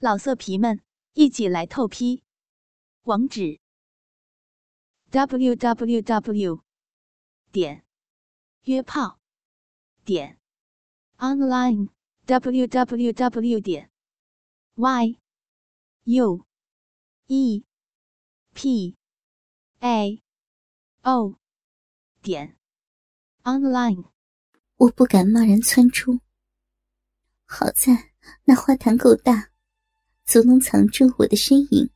老色皮们，一起来透批！网址：w w w 点约炮点 online w w w 点 y u e p a o 点 online。我不敢贸然窜出，好在那花坛够大。足能藏住我的身影，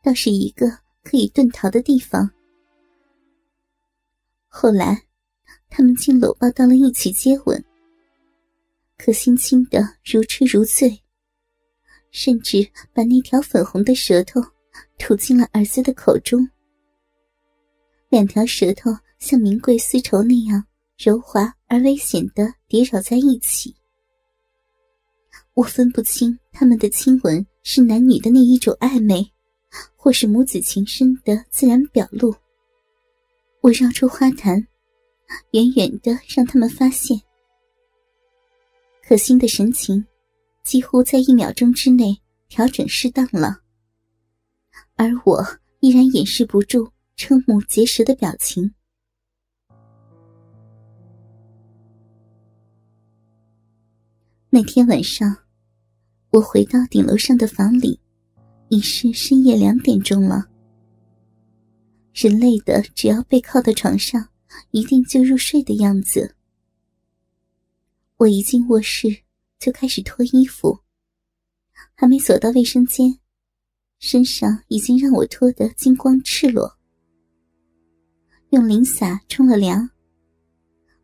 倒是一个可以遁逃的地方。后来，他们竟搂抱到了一起接吻，可心亲的如痴如醉，甚至把那条粉红的舌头吐进了儿子的口中。两条舌头像名贵丝绸那样柔滑而危险的叠绕在一起。我分不清他们的亲吻是男女的那一种暧昧，或是母子情深的自然表露。我绕出花坛，远远的让他们发现。可心的神情几乎在一秒钟之内调整适当了，而我依然掩饰不住瞠目结舌的表情。那天晚上。我回到顶楼上的房里，已是深夜两点钟了。人累的，只要背靠到床上，一定就入睡的样子。我一进卧室就开始脱衣服，还没走到卫生间，身上已经让我脱得精光赤裸。用淋洒冲了凉，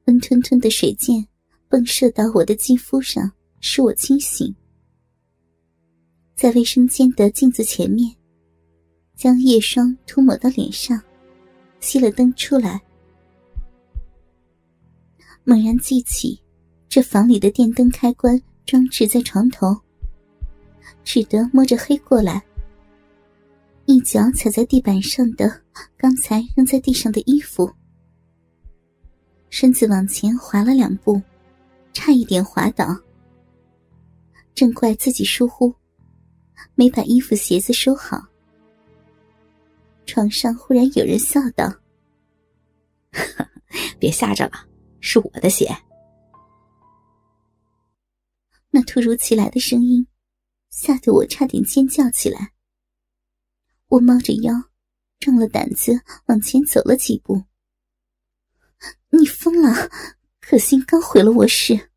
温吞吞的水箭迸射到我的肌肤上，使我清醒。在卫生间的镜子前面，将夜霜涂抹到脸上，熄了灯出来。猛然记起，这房里的电灯开关装置在床头，只得摸着黑过来，一脚踩在地板上的刚才扔在地上的衣服，身子往前滑了两步，差一点滑倒。正怪自己疏忽。没把衣服鞋子收好，床上忽然有人笑道：“别吓着了，是我的鞋。”那突如其来的声音，吓得我差点尖叫起来。我猫着腰，壮了胆子往前走了几步。你疯了！可心刚回了卧室，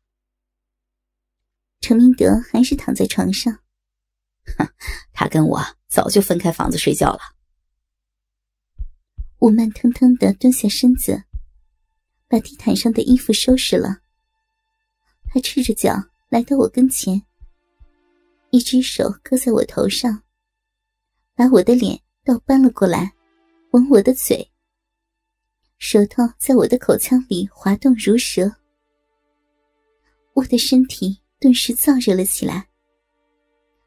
程明德还是躺在床上。哼，他跟我早就分开房子睡觉了。我慢腾腾的蹲下身子，把地毯上的衣服收拾了。他赤着脚来到我跟前，一只手搁在我头上，把我的脸倒搬了过来，吻我的嘴，舌头在我的口腔里滑动如蛇。我的身体顿时燥热了起来。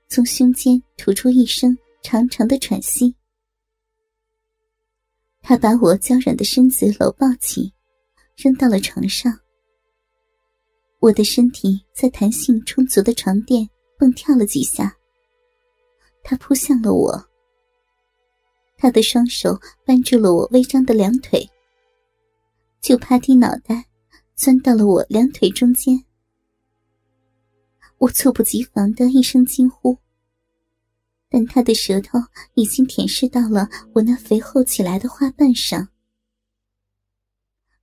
从胸间吐出一声长长的喘息，他把我娇软的身子搂抱起，扔到了床上。我的身体在弹性充足的床垫蹦跳了几下，他扑向了我。他的双手扳住了我微张的两腿，就趴低脑袋，钻到了我两腿中间。我猝不及防的一声惊呼，但他的舌头已经舔舐到了我那肥厚起来的花瓣上。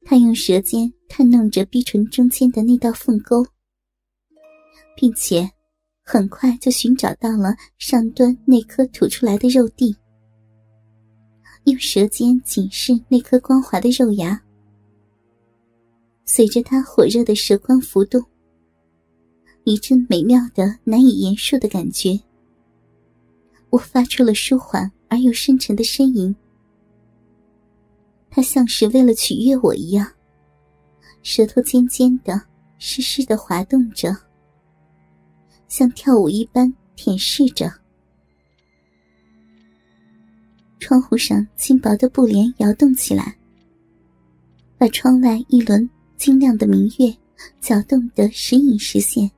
他用舌尖探弄着逼唇中间的那道缝沟，并且很快就寻找到了上端那颗吐出来的肉蒂，用舌尖紧视那颗光滑的肉芽。随着他火热的舌光浮动。一阵美妙的、难以言述的感觉，我发出了舒缓而又深沉的呻吟。他像是为了取悦我一样，舌头尖尖的、湿湿的滑动着，像跳舞一般舔舐着。窗户上轻薄的布帘摇动起来，把窗外一轮晶亮的明月搅动得时隐时现。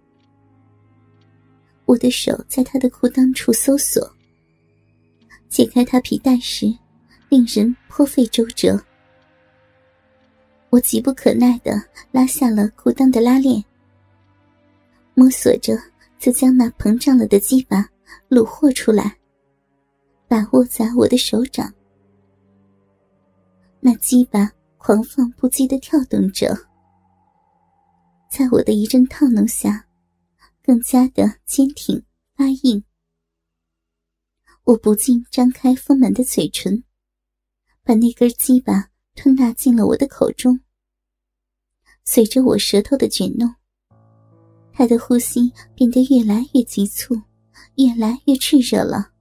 我的手在他的裤裆处搜索，解开他皮带时，令人颇费周折。我急不可耐的拉下了裤裆的拉链，摸索着就将那膨胀了的鸡巴虏获出来，把握在我的手掌。那鸡巴狂放不羁的跳动着，在我的一阵套弄下，更加的坚挺发硬。我不禁张开丰满的嘴唇，把那根鸡巴吞纳进了我的口中。随着我舌头的卷弄，他的呼吸变得越来越急促，越来越炽热了。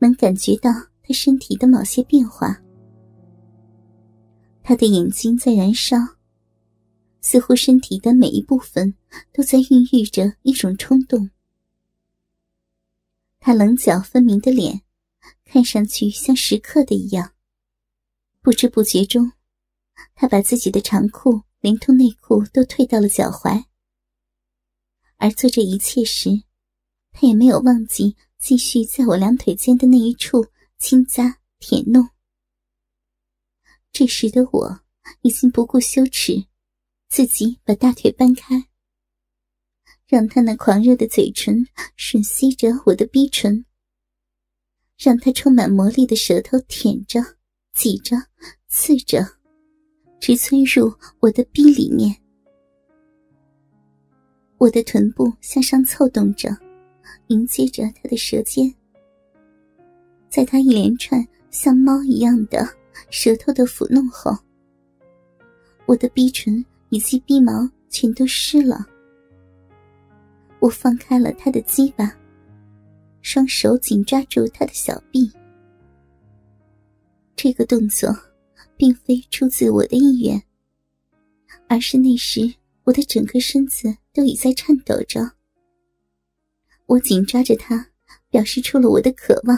能感觉到他身体的某些变化，他的眼睛在燃烧，似乎身体的每一部分都在孕育着一种冲动。他棱角分明的脸，看上去像石刻的一样。不知不觉中。他把自己的长裤连同内裤都退到了脚踝，而做这一切时，他也没有忘记继续在我两腿间的那一处轻咂舔弄。这时的我已经不顾羞耻，自己把大腿搬开，让他那狂热的嘴唇吮吸着我的逼唇，让他充满魔力的舌头舔着、挤着、刺着。直钻入我的逼里面，我的臀部向上凑动着，迎接着他的舌尖。在他一连串像猫一样的舌头的抚弄后，我的逼唇以及鼻毛全都湿了。我放开了他的鸡巴，双手紧抓住他的小臂。这个动作。并非出自我的意愿，而是那时我的整个身子都已在颤抖着。我紧抓着他，表示出了我的渴望，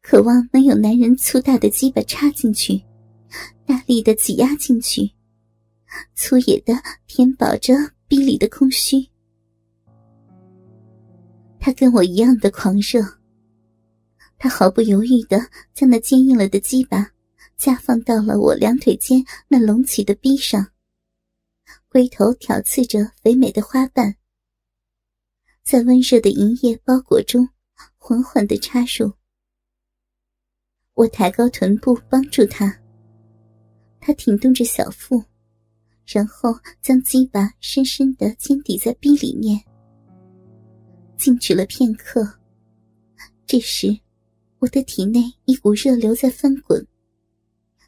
渴望能有男人粗大的鸡巴插进去，大力的挤压进去，粗野的填饱着逼里的空虚。他跟我一样的狂热，他毫不犹豫的将那坚硬了的鸡巴。架放到了我两腿间那隆起的臂上，龟头挑刺着肥美的花瓣，在温热的银液包裹中缓缓的插入。我抬高臀部帮助他，他挺动着小腹，然后将鸡巴深深的尖抵在壁里面。静止了片刻，这时，我的体内一股热流在翻滚。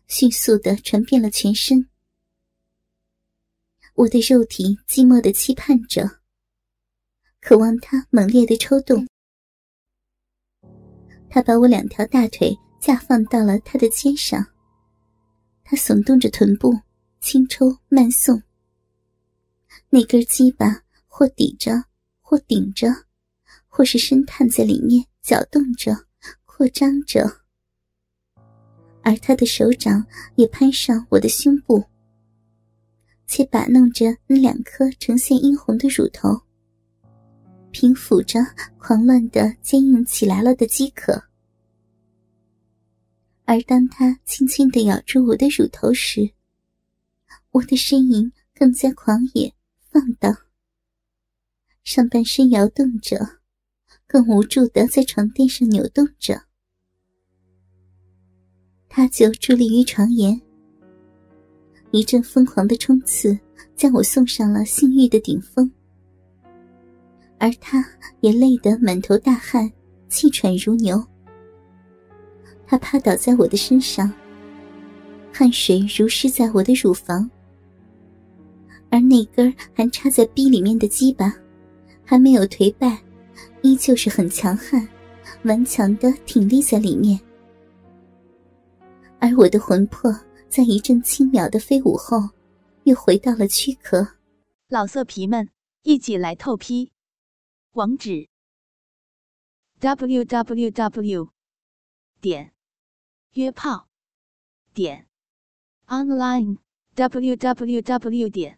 迅速的传遍了全身，我的肉体寂寞的期盼着，渴望他猛烈的抽动。他把我两条大腿架放到了他的肩上，他耸动着臀部，轻抽慢送。那根鸡巴或抵着，或顶着，或是深探在里面搅动着，扩张着。而他的手掌也攀上我的胸部，且把弄着那两颗呈现殷红的乳头，平抚着狂乱的坚硬起来了的饥渴。而当他轻轻的咬住我的乳头时，我的呻吟更加狂野放荡，上半身摇动着，更无助的在床垫上扭动着。他就伫立于床沿，一阵疯狂的冲刺将我送上了性欲的顶峰，而他也累得满头大汗，气喘如牛。他趴倒在我的身上，汗水如湿在我的乳房，而那根还插在逼里面的鸡巴还没有颓败，依旧是很强悍，顽强的挺立在里面。而我的魂魄在一阵轻渺的飞舞后，又回到了躯壳。老色皮们，一起来透批！网址：w w w 点约炮点 online w w w 点